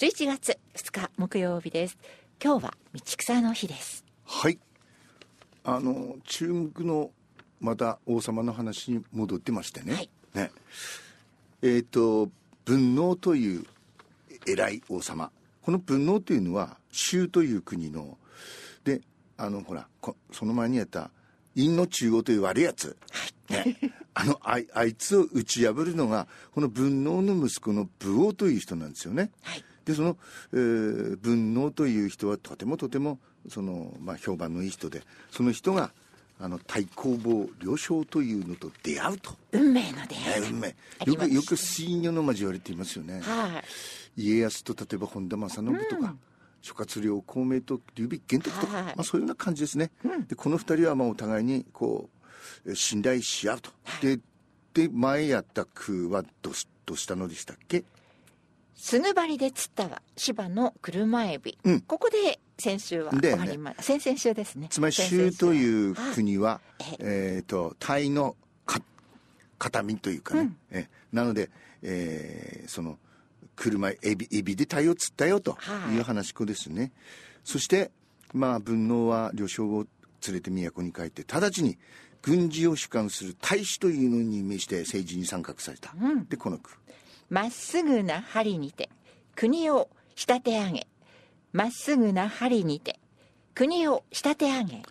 11月2日木曜日です。今日は道草の日です。はい。あの中国のまた王様の話に戻ってましてね,、はい。ね。えっ、と文能という偉い王様。この文能というのは州という国のであのほらこその前にやった陰の中央という悪いやつ、ね、あのあいあいつを打ち破るのがこの文能の息子の武王という人なんですよね。はいでその、えー文能という人はとてもとてもその、まあ、評判のいい人でその人があの太公望両将というのと出会うと、運命の出ね会い。運命。よくよく水魚の交わりって言いますよね。はい。家康と例えば本田正信とか、諸葛亮孔明と劉備玄徳とか、はいまあ、そういうような感じですね、でこの二人はまあお互いにこうえー信頼し合うと、でで前やった空はどどうしたのでしたっけ？すぐ張りで釣ったは芝の車エビ、うん。ここで先週は終わりま、先々週ですね。つまり州というはい国は、はいえっ、と、タイのか片身というかね。えなので、えーその、車、エビ、エビでタイを釣ったよとはい。いう話子ですね。そして、まあ、文能は旅将を連れて都に帰って、直ちに軍事を主管する大使というのに任命して政治に参画された。で、この句。まっすぐな針にて国を仕立て上げ。まっすぐな針にて国を仕立て上げ。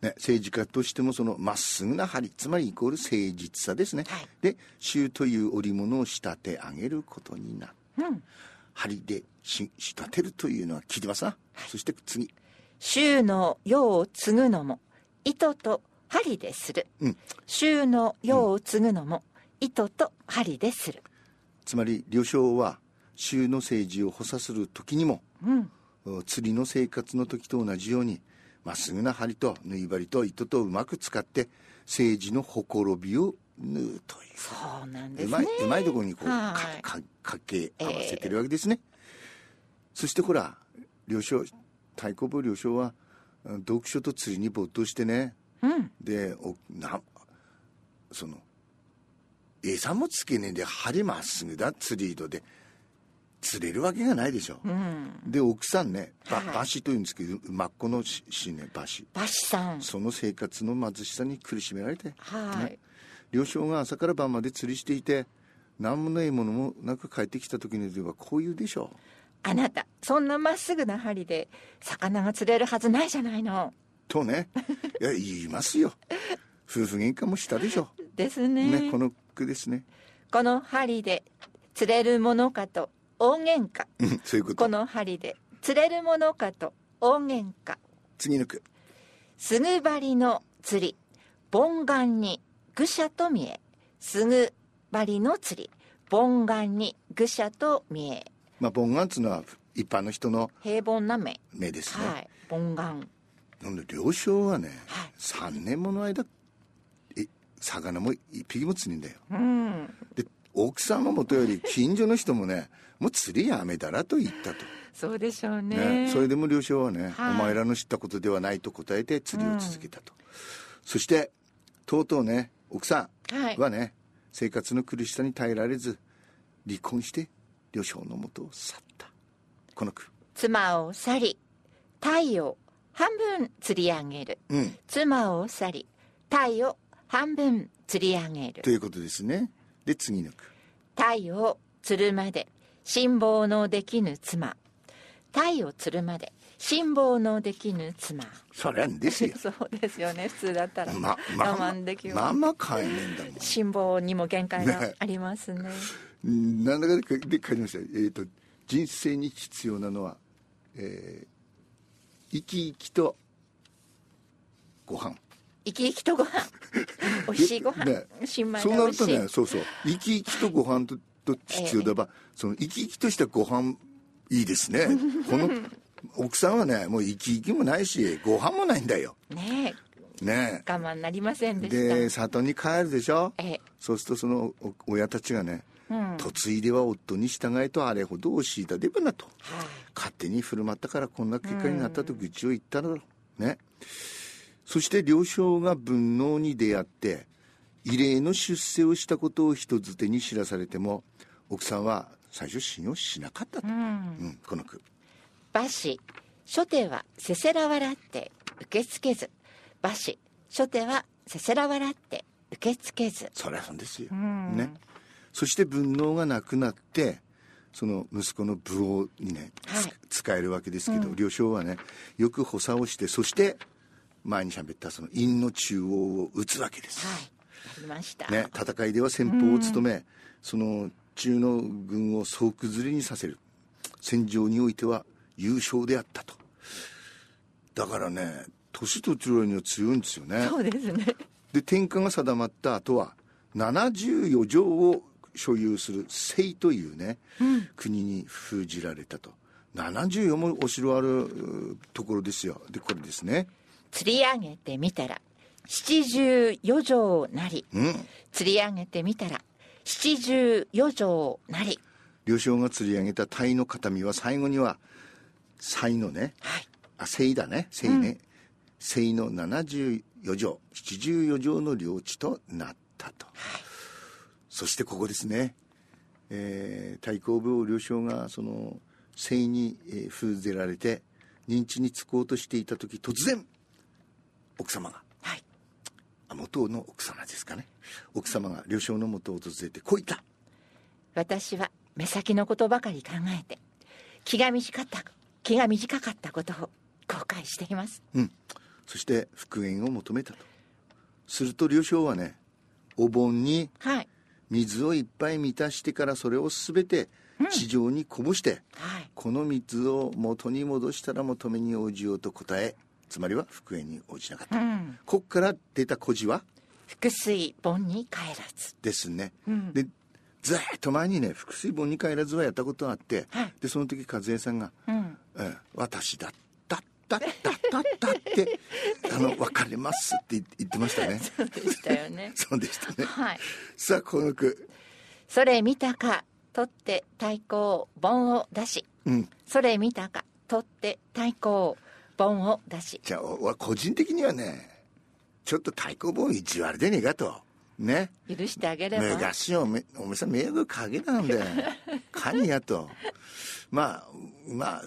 ね、政治家としてもそのまっすぐな針つまりイコール誠実さですね、はい。で衆という織物を仕立て上げることになるうん。針でし仕立てるというのは聞いてますな、そして次。衆の世を継ぐのも糸と針でする、うん。衆の世を継ぐのも糸と針でするつまり旅将は衆の政治を補佐する時にもうん。お釣りの生活の時と同じようにまっすぐな針と縫い針と糸とうまく使って政治のほころびを縫うという。そうなんですね。うまいうまいところにこうかはい。かかけ合わせてるわけですね、そしてほら両将太鼓部両将はうん読書と釣りに没頭してね。うん。でおなその餌もつけねえで針まっすぐだ釣り糸で。釣れるわけがないでしょ、うん。で奥さんねばはい。馬氏というんですけど真っ子のししね馬氏バシさん。その生活の貧しさに苦しめられて。はい、ね。両将が朝から晩まで釣りしていて何もないものもなく帰ってきた時にはこう言うでしょ。あなたそんなまっすぐな針で魚が釣れるはずないじゃないの。うとね。いや言いますよ。夫婦喧嘩もしたでしょ。ですね。ねこの句ですね。この針で釣れるものかと大喧嘩。うんそういうこことの針で釣れるものかと大喧嘩。次の句。すぐ張りの釣り。盆願に愚者と見え。すぐ張りの釣り。盆願に愚者と見え。まあ盆願っつうのは一般の人の平凡な目。目ですね、はい。盆願なんで両将はね、はい。3年もの間え魚も一匹も釣りんだよ。うん。で奥さんはもとより近所の人もね もう釣りやめたらと言ったと。そうでしょうね。ね、それでも両将はね、はい。お前らの知ったことではないと答えて釣りを続けたと、そしてとうとうね奥さはい。んはね、生活の苦しさに耐えられず離婚して両将のもとを去った。この句。妻を去り鯛を半分釣り上げる。うん。妻を去り鯛を半分釣り上げる。ということですね。で次の句鯛を釣るまで辛抱のできぬ妻。鯛を釣るまで辛抱のできぬ妻。そりゃんですよ。そうですよね。普通だったら。まま我慢できるまあまあ買えねえんだもん。辛抱にも限界がね。ありますね。うんなんだかでで書いてましたよ。えっ、と人生に必要なのは、えー生き生きとご飯生き生きとご飯。美味しいご飯、ね。新米そうなるとねそうそう。生き生きとご飯とと必要だば、その生き生きとしたご飯いいですね。この奥さんはねもう生き生きもないしご飯もないんだよ。ねねえ。我慢なりませんででした。里に帰るでしょ？ええ。そうするとそのお親たちがねうん。嫁いでは夫に従えとあれほど教えたでばなと。はい。勝手に振る舞ったからこんな結果になったと愚痴を言ったのだろう。ねそして両将が文能に出会って異例の出世をしたことを人づてに知らされても奥さんは最初信用しなかったと、うん。うんこの句。馬氏初手はせせら笑って受け付けず。馬氏初手はせせら笑って受け付けず。そりゃそうですよ、ん。ね。そして文能がなくなってその息子の武王にね、つはい。使えるわけですけど、両将はねよく補佐をしてそして前に喋ったその陰の中央を打つわけです、はい。ありました、ね、戦いでは先鋒を務め、その中の軍を総崩れにさせる戦場においては優勝であったと。だからね年と中には強いんですよね。そうですね。で天下が定まった後は74条を所有する清というね、国に封じられたと。74もお城あるうところですよ。でこれですね釣り上げてみたら七十四条なり。うん。釣り上げてみたら七十四条なり。両将が釣り上げた鯛の形見は最後には鯛のね。はい。あ清だね。清ね、清の74条。74条の領地となったと、そしてここですね、えー、太公望両将がその清に、えー封ぜられて認知に就こうとしていた時突然奥様が。はい。あ元の奥様ですかね。奥様が両将の元を訪れてこう言った。私は目先のことばかり考えて気が短かった気が短かったことを後悔しています。うん、そして復縁を求めたと。すると両将はねお盆にはい。水をいっぱい満たしてからそれを全て地上にこぼして、はい。この水を元に戻したら求めに応じようと答えつまりは復縁に応じなかった、うん。こっから出た故事は？腹水盆に帰らず。ですね、うん。でずーっと前にね腹水盆に帰らずはやったことがあって、はい。でその時和江さんがうん「ええ私だったったったったった」って「あの別れます」って言ってましたね。そうでしたよね。そうでしたね。はい。さあこの句。それ見たか取って太鼓盆を出し。うん。それ見たか取って太鼓盆を出し。じゃあお個人的にはねちょっと太鼓棒意地悪でねえかと。ね。許してあげれば。昔おめおめさん迷惑かけなんでカニやと。まあまあ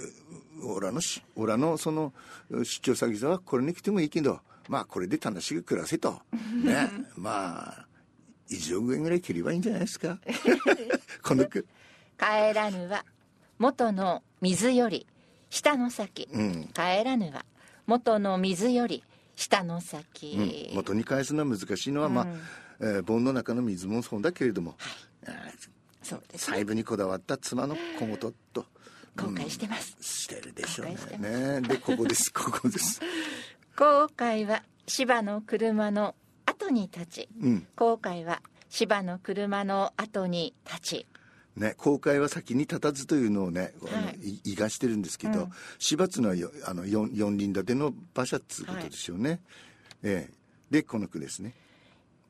俺らのし俺らのその出張先さはこれに来てもいいけど。まあこれで楽しく暮らせと。ね。まあ1億円ぐらい切ればいいんじゃないですか。この句帰らぬは元の水より下の先、うん。帰らぬは元の水より下の先、うん、元に返すのは難しいのは、まあ、えー盆の中の水もそうだけれども、えーそうです細部にこだわった妻の小言と。後悔してます、してるでしょうね。ねでここです。ここです。後悔は芝の車の後に立ち。うん。後悔は芝の車の後に立ちね公開は先に立たずというのをね、あのはい。い、いがしてるんですけど、うのはよあの四四輪建ての馬車っつうことですよね、ええ。でこの句ですね。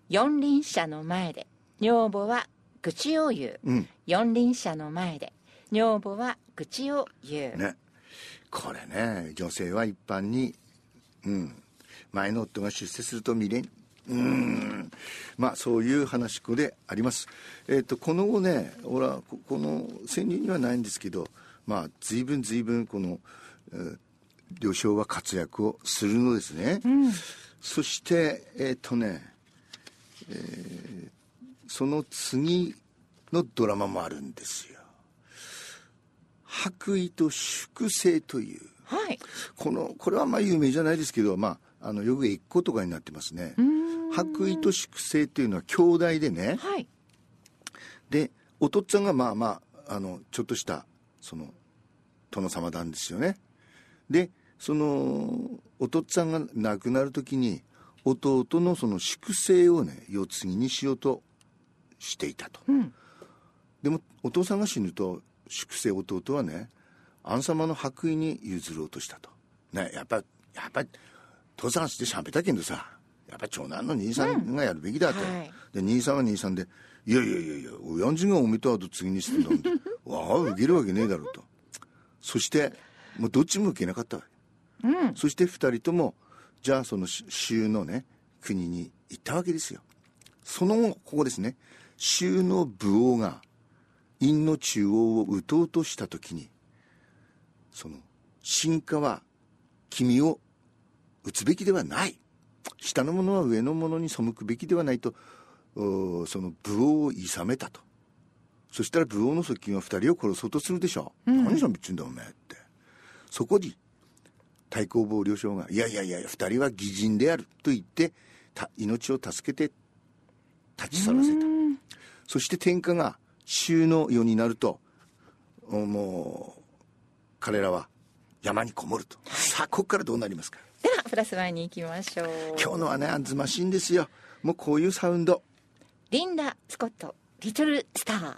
四輪車の前で女房は愚痴を言う、うん。四輪車の前で女房は愚痴を言う、ね。これね女性は一般にうん。前の夫が出世すると未練うん。まあそういう話し子であります。えっ、とこの後ね俺はここの川柳にはないんですけどまあ随分随分この、えー両将は活躍をするのですね、そしてえっ、とね、えーその次のドラマもあるんですよ。白衣と粛清という。はい。このこれはまあ有名じゃないですけど、まあ、あのよく一個とかになってますね白衣と粛清っていうのは兄弟でね。はい。でお父っつぁんがまあまああのちょっとしたその殿様なんですよね。でそのお父っつぁんが亡くなる時に弟のその粛清をね世継ぎにしようとしていたと、ん。でもお父さんが死ぬと粛清弟はねあん様の白衣に譲ろうとしたと。ねやっぱやっぱ父さんしてしゃべったけんどさやっぱ長男の兄さんがやるべきだと、はい。で兄さんは兄さんで「いやいやいやいや親父がおめと後継ぎにしてんだもん」わあ受けるわけねえだろうと。そしてもうどっちも受けなかったわけ。うん。そして二人ともじゃあその州のね国に行ったわけですよ。その後ここですね。州の武王が陰の中央を打とうとした時にその進化は君を打つべきではない下の者は上の者に背くべきではないとおその武王をいさめたと。そしたら武王の側近は二人を殺そうとするでしょう、何しろ言ってんだお前って。そこに太公望両将が「いやいやいや二人は義人である」と言ってた命を助けて立ち去らせた。そして天下が衆の世になるとおもう彼らは山にこもると、さあここからどうなりますか プラスワンに行きましょう。今日のはねあんずましいんですよ。もうこういうサウンド。リンダ・スコットリトルスター